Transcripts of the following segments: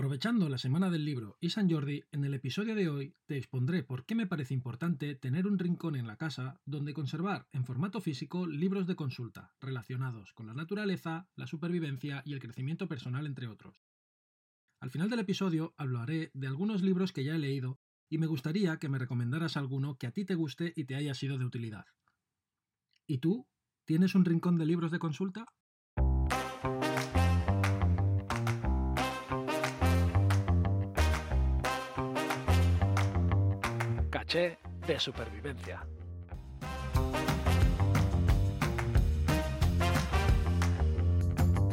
Aprovechando la Semana del Libro y San Jordi, en el episodio de hoy te expondré por qué me parece importante tener un rincón en la casa donde conservar en formato físico libros de consulta relacionados con la naturaleza, la supervivencia y el crecimiento personal, entre otros. Al final del episodio hablaré de algunos libros que ya he leído y me gustaría que me recomendaras alguno que a ti te guste y te haya sido de utilidad. ¿Y tú? ¿Tienes un rincón de libros de consulta? De supervivencia.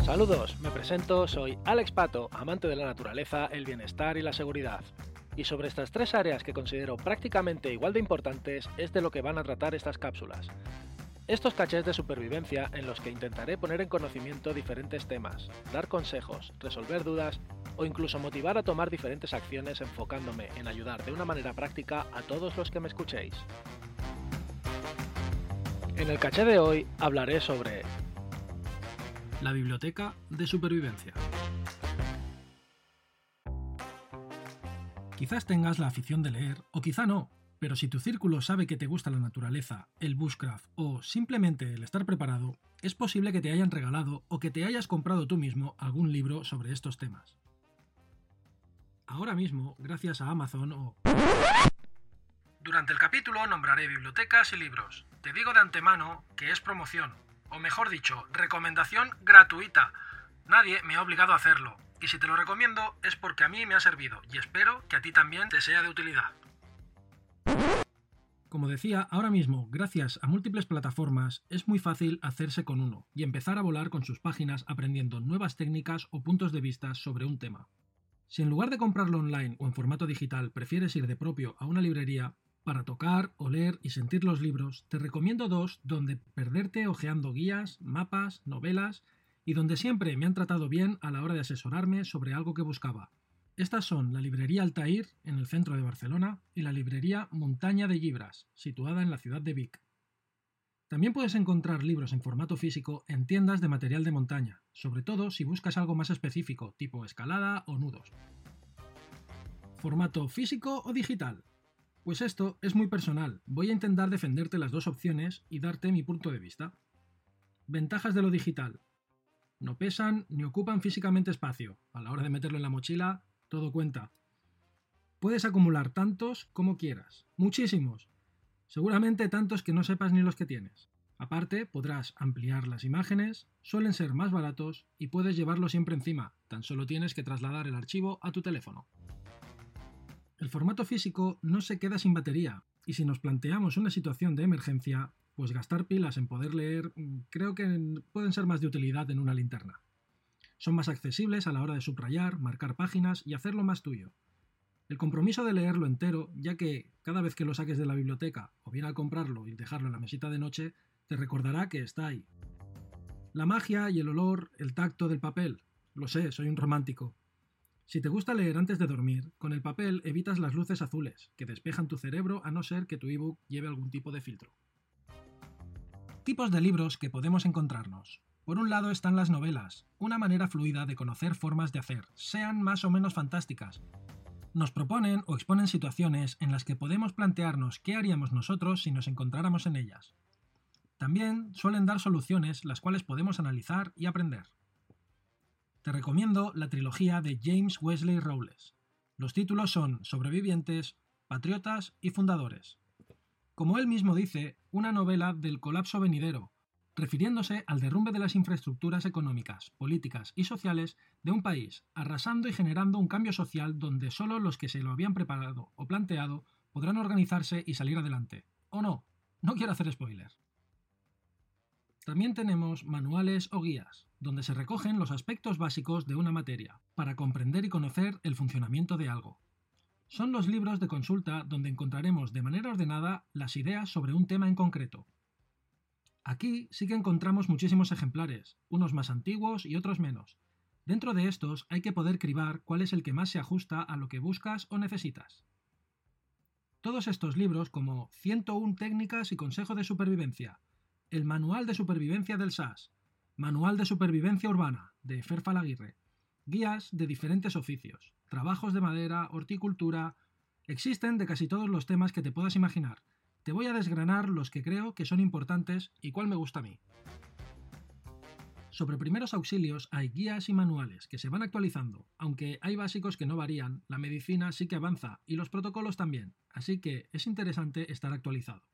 Saludos, me presento, soy Alex Pato, amante de la naturaleza, el bienestar y la seguridad. Y sobre estas tres áreas que considero prácticamente igual de importantes es de lo que van a tratar estas cápsulas. Estos cachés de supervivencia en los que intentaré poner en conocimiento diferentes temas, dar consejos, resolver dudas o incluso motivar a tomar diferentes acciones enfocándome en ayudar de una manera práctica a todos los que me escuchéis. En el caché de hoy hablaré sobre la biblioteca de supervivencia. Quizás tengas la afición de leer, o quizá no, pero si tu círculo sabe que te gusta la naturaleza, el bushcraft o simplemente el estar preparado, es posible que te hayan regalado o que te hayas comprado tú mismo algún libro sobre estos temas ahora mismo gracias a Amazon o... Durante el capítulo nombraré bibliotecas y libros. Te digo de antemano que es promoción, o mejor dicho, recomendación gratuita. Nadie me ha obligado a hacerlo, y si te lo recomiendo es porque a mí me ha servido, y espero que a ti también te sea de utilidad. Como decía, ahora mismo, gracias a múltiples plataformas, es muy fácil hacerse con uno y empezar a volar con sus páginas aprendiendo nuevas técnicas o puntos de vista sobre un tema. Si en lugar de comprarlo online o en formato digital prefieres ir de propio a una librería, para tocar, oler y sentir los libros, te recomiendo dos donde perderte hojeando guías, mapas, novelas y donde siempre me han tratado bien a la hora de asesorarme sobre algo que buscaba. Estas son la librería Altair, en el centro de Barcelona, y la librería Montaña de Libras, situada en la ciudad de Vic. También puedes encontrar libros en formato físico en tiendas de material de montaña, sobre todo si buscas algo más específico, tipo escalada o nudos. ¿Formato físico o digital? Pues esto es muy personal, voy a intentar defenderte las dos opciones y darte mi punto de vista. Ventajas de lo digital. No pesan ni ocupan físicamente espacio. A la hora de meterlo en la mochila, todo cuenta. Puedes acumular tantos como quieras, muchísimos, Seguramente tantos que no sepas ni los que tienes. Aparte, podrás ampliar las imágenes, suelen ser más baratos y puedes llevarlo siempre encima, tan solo tienes que trasladar el archivo a tu teléfono. El formato físico no se queda sin batería, y si nos planteamos una situación de emergencia, pues gastar pilas en poder leer mm, creo que pueden ser más de utilidad en una linterna. Son más accesibles a la hora de subrayar, marcar páginas y hacerlo más tuyo, el compromiso de leerlo entero, ya que cada vez que lo saques de la biblioteca o bien al comprarlo y dejarlo en la mesita de noche, te recordará que está ahí. La magia y el olor, el tacto del papel. Lo sé, soy un romántico. Si te gusta leer antes de dormir, con el papel evitas las luces azules, que despejan tu cerebro a no ser que tu ebook lleve algún tipo de filtro. Tipos de libros que podemos encontrarnos. Por un lado están las novelas, una manera fluida de conocer formas de hacer, sean más o menos fantásticas, nos proponen o exponen situaciones en las que podemos plantearnos qué haríamos nosotros si nos encontráramos en ellas. También suelen dar soluciones las cuales podemos analizar y aprender. Te recomiendo la trilogía de James Wesley Rowles. Los títulos son Sobrevivientes, Patriotas y Fundadores. Como él mismo dice, una novela del colapso venidero, refiriéndose al derrumbe de las infraestructuras económicas, políticas y sociales de un país, arrasando y generando un cambio social donde solo los que se lo habían preparado o planteado podrán organizarse y salir adelante. ¿O no? No quiero hacer spoiler. También tenemos manuales o guías, donde se recogen los aspectos básicos de una materia, para comprender y conocer el funcionamiento de algo. Son los libros de consulta donde encontraremos de manera ordenada las ideas sobre un tema en concreto, Aquí sí que encontramos muchísimos ejemplares, unos más antiguos y otros menos. Dentro de estos hay que poder cribar cuál es el que más se ajusta a lo que buscas o necesitas. Todos estos libros como 101 técnicas y consejo de supervivencia, el Manual de Supervivencia del SAS, Manual de Supervivencia Urbana, de Fer Falaguirre, guías de diferentes oficios, trabajos de madera, horticultura... Existen de casi todos los temas que te puedas imaginar. Te voy a desgranar los que creo que son importantes y cuál me gusta a mí. Sobre primeros auxilios hay guías y manuales que se van actualizando, aunque hay básicos que no varían, la medicina sí que avanza y los protocolos también, así que es interesante estar actualizado.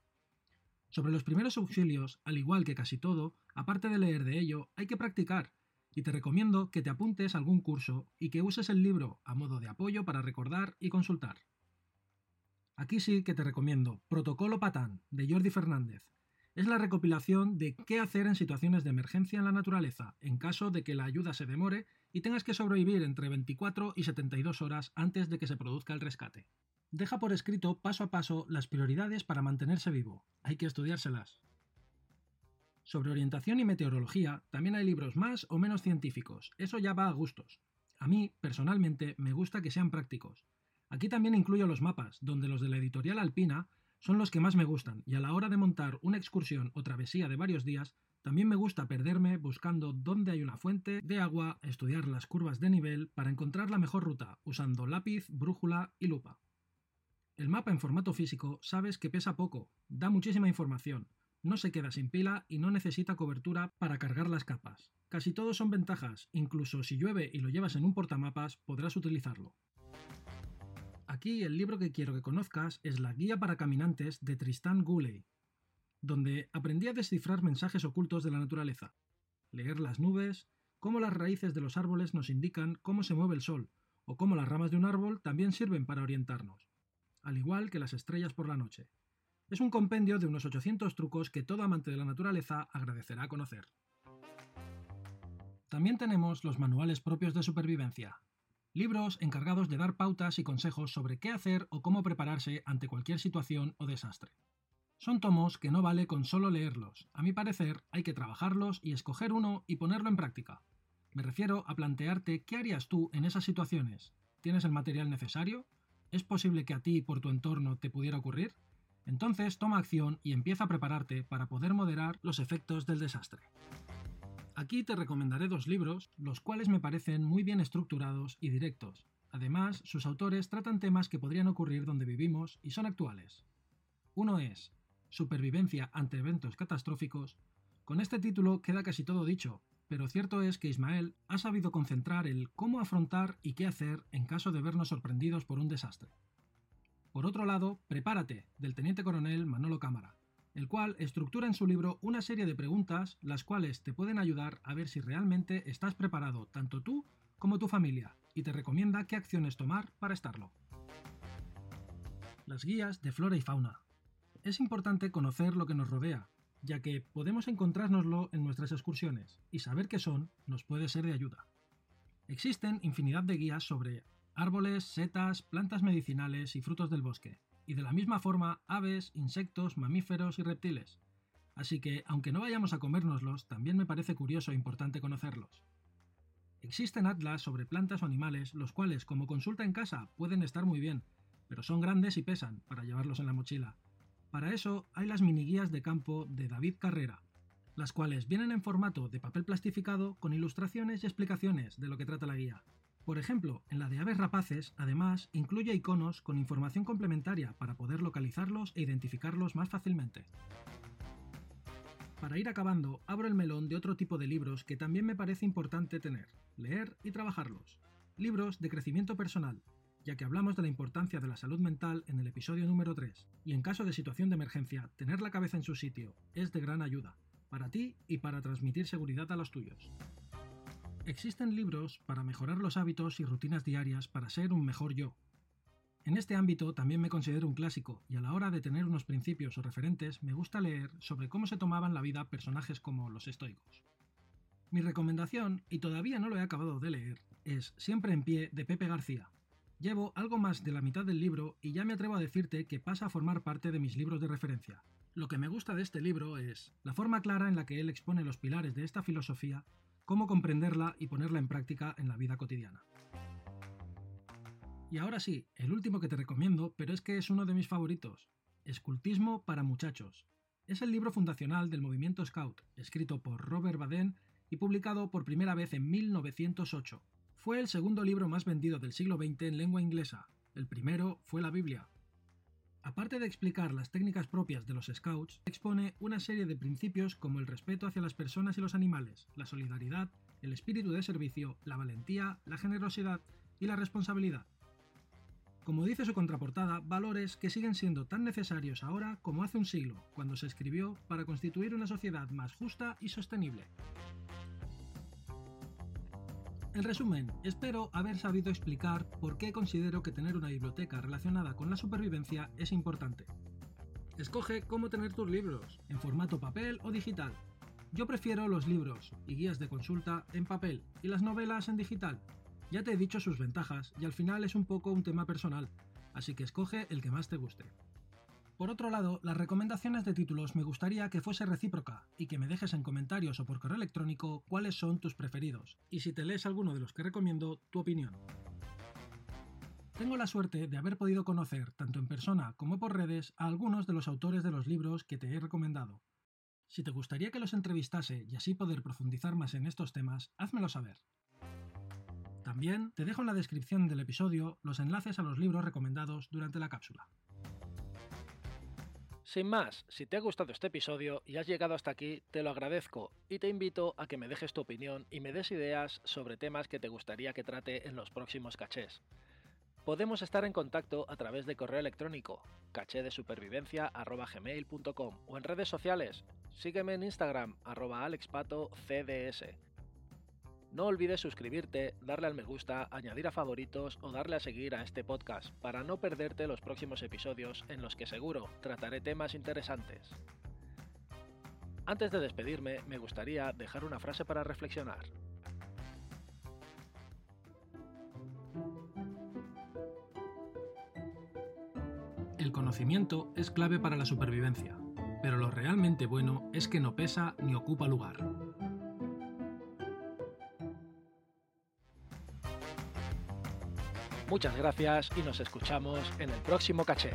Sobre los primeros auxilios, al igual que casi todo, aparte de leer de ello, hay que practicar, y te recomiendo que te apuntes a algún curso y que uses el libro a modo de apoyo para recordar y consultar. Aquí sí que te recomiendo Protocolo Patán, de Jordi Fernández, es la recopilación de qué hacer en situaciones de emergencia en la naturaleza, en caso de que la ayuda se demore y tengas que sobrevivir entre 24 y 72 horas antes de que se produzca el rescate. Deja por escrito paso a paso las prioridades para mantenerse vivo. Hay que estudiárselas. Sobre orientación y meteorología también hay libros más o menos científicos, eso ya va a gustos. A mí, personalmente, me gusta que sean prácticos. Aquí también incluyo los mapas, donde los de la editorial Alpina son los que más me gustan, y a la hora de montar una excursión o travesía de varios días, también me gusta perderme buscando dónde hay una fuente de agua, estudiar las curvas de nivel para encontrar la mejor ruta, usando lápiz, brújula y lupa. El mapa en formato físico sabes que pesa poco, da muchísima información, no se queda sin pila y no necesita cobertura para cargar las capas. Casi todos son ventajas, incluso si llueve y lo llevas en un portamapas podrás utilizarlo. Aquí el libro que quiero que conozcas es La Guía para Caminantes de Tristan Gooley, donde aprendí a descifrar mensajes ocultos de la naturaleza, leer las nubes, cómo las raíces de los árboles nos indican cómo se mueve el sol, o cómo las ramas de un árbol también sirven para orientarnos, al igual que las estrellas por la noche. Es un compendio de unos 800 trucos que todo amante de la naturaleza agradecerá conocer. También tenemos los manuales propios de supervivencia, libros encargados de dar pautas y consejos sobre qué hacer o cómo prepararse ante cualquier situación o desastre. Son tomos que no vale con solo leerlos. A mi parecer, hay que trabajarlos y escoger uno y ponerlo en práctica. Me refiero a plantearte qué harías tú en esas situaciones. ¿Tienes el material necesario? ¿Es posible que a ti por tu entorno te pudiera ocurrir? Entonces toma acción y empieza a prepararte para poder moderar los efectos del desastre. Aquí te recomendaré dos libros, los cuales me parecen muy bien estructurados y directos. Además, sus autores tratan temas que podrían ocurrir donde vivimos y son actuales. Uno es Supervivencia ante eventos catastróficos. Con este título queda casi todo dicho, pero cierto es que Ismael ha sabido concentrar el cómo afrontar y qué hacer en caso de vernos sorprendidos por un desastre. Por otro lado, Prepárate, del teniente coronel Manolo Cámara, el cual estructura en su libro una serie de preguntas las cuales te pueden ayudar a ver si realmente estás preparado tanto tú como tu familia y te recomienda qué acciones tomar para estarlo. Las guías de flora y fauna. Es importante conocer lo que nos rodea, ya que podemos encontrárnoslo en nuestras excursiones y saber qué son nos puede ser de ayuda. Existen infinidad de guías sobre árboles, setas, plantas medicinales y frutos del bosque, y de la misma forma aves, insectos, mamíferos y reptiles. Así que, aunque no vayamos a comérnoslos, también me parece curioso e importante conocerlos. Existen atlas sobre plantas o animales, los cuales, como consulta en casa, pueden estar muy bien, pero son grandes y pesan para llevarlos en la mochila. Para eso hay las mini guías de campo de David Carrera, las cuales vienen en formato de papel plastificado con ilustraciones y explicaciones de lo que trata la guía. Por ejemplo, en la de aves rapaces, además, incluye iconos con información complementaria para poder localizarlos e identificarlos más fácilmente. Para ir acabando, abro el melón de otro tipo de libros que también me parece importante tener, leer y trabajarlos. Libros de crecimiento personal, ya que hablamos de la importancia de la salud mental en el episodio número 3, y en caso de situación de emergencia, tener la cabeza en su sitio es de gran ayuda, para ti y para transmitir seguridad a los tuyos. Existen libros para mejorar los hábitos y rutinas diarias para ser un mejor yo. En este ámbito también me considero un clásico y a la hora de tener unos principios o referentes me gusta leer sobre cómo se tomaban la vida personajes como los estoicos. Mi recomendación, y todavía no lo he acabado de leer, es Siempre en pie de Pepe García. Llevo algo más de la mitad del libro y ya me atrevo a decirte que pasa a formar parte de mis libros de referencia. Lo que me gusta de este libro es la forma clara en la que él expone los pilares de esta filosofía cómo comprenderla y ponerla en práctica en la vida cotidiana. Y ahora sí, el último que te recomiendo, pero es que es uno de mis favoritos, Escultismo para muchachos. Es el libro fundacional del movimiento Scout, escrito por Robert Baden y publicado por primera vez en 1908. Fue el segundo libro más vendido del siglo XX en lengua inglesa. El primero fue la Biblia. Aparte de explicar las técnicas propias de los Scouts, expone una serie de principios como el respeto hacia las personas y los animales, la solidaridad, el espíritu de servicio, la valentía, la generosidad y la responsabilidad. Como dice su contraportada, valores que siguen siendo tan necesarios ahora como hace un siglo, cuando se escribió para constituir una sociedad más justa y sostenible. En resumen, espero haber sabido explicar por qué considero que tener una biblioteca relacionada con la supervivencia es importante. Escoge cómo tener tus libros, en formato papel o digital. Yo prefiero los libros y guías de consulta en papel y las novelas en digital. Ya te he dicho sus ventajas y al final es un poco un tema personal, así que escoge el que más te guste. Por otro lado, las recomendaciones de títulos me gustaría que fuese recíproca y que me dejes en comentarios o por correo electrónico cuáles son tus preferidos y si te lees alguno de los que recomiendo, tu opinión. Tengo la suerte de haber podido conocer, tanto en persona como por redes, a algunos de los autores de los libros que te he recomendado. Si te gustaría que los entrevistase y así poder profundizar más en estos temas, házmelo saber. También te dejo en la descripción del episodio los enlaces a los libros recomendados durante la cápsula. Sin más, si te ha gustado este episodio y has llegado hasta aquí, te lo agradezco y te invito a que me dejes tu opinión y me des ideas sobre temas que te gustaría que trate en los próximos cachés. Podemos estar en contacto a través de correo electrónico cachedesupervivencia.gmail.com o en redes sociales. Sígueme en Instagram arroba alexpatocds no olvides suscribirte, darle al me gusta, añadir a favoritos o darle a seguir a este podcast para no perderte los próximos episodios en los que seguro trataré temas interesantes. Antes de despedirme, me gustaría dejar una frase para reflexionar. El conocimiento es clave para la supervivencia, pero lo realmente bueno es que no pesa ni ocupa lugar. Muchas gracias y nos escuchamos en el próximo caché.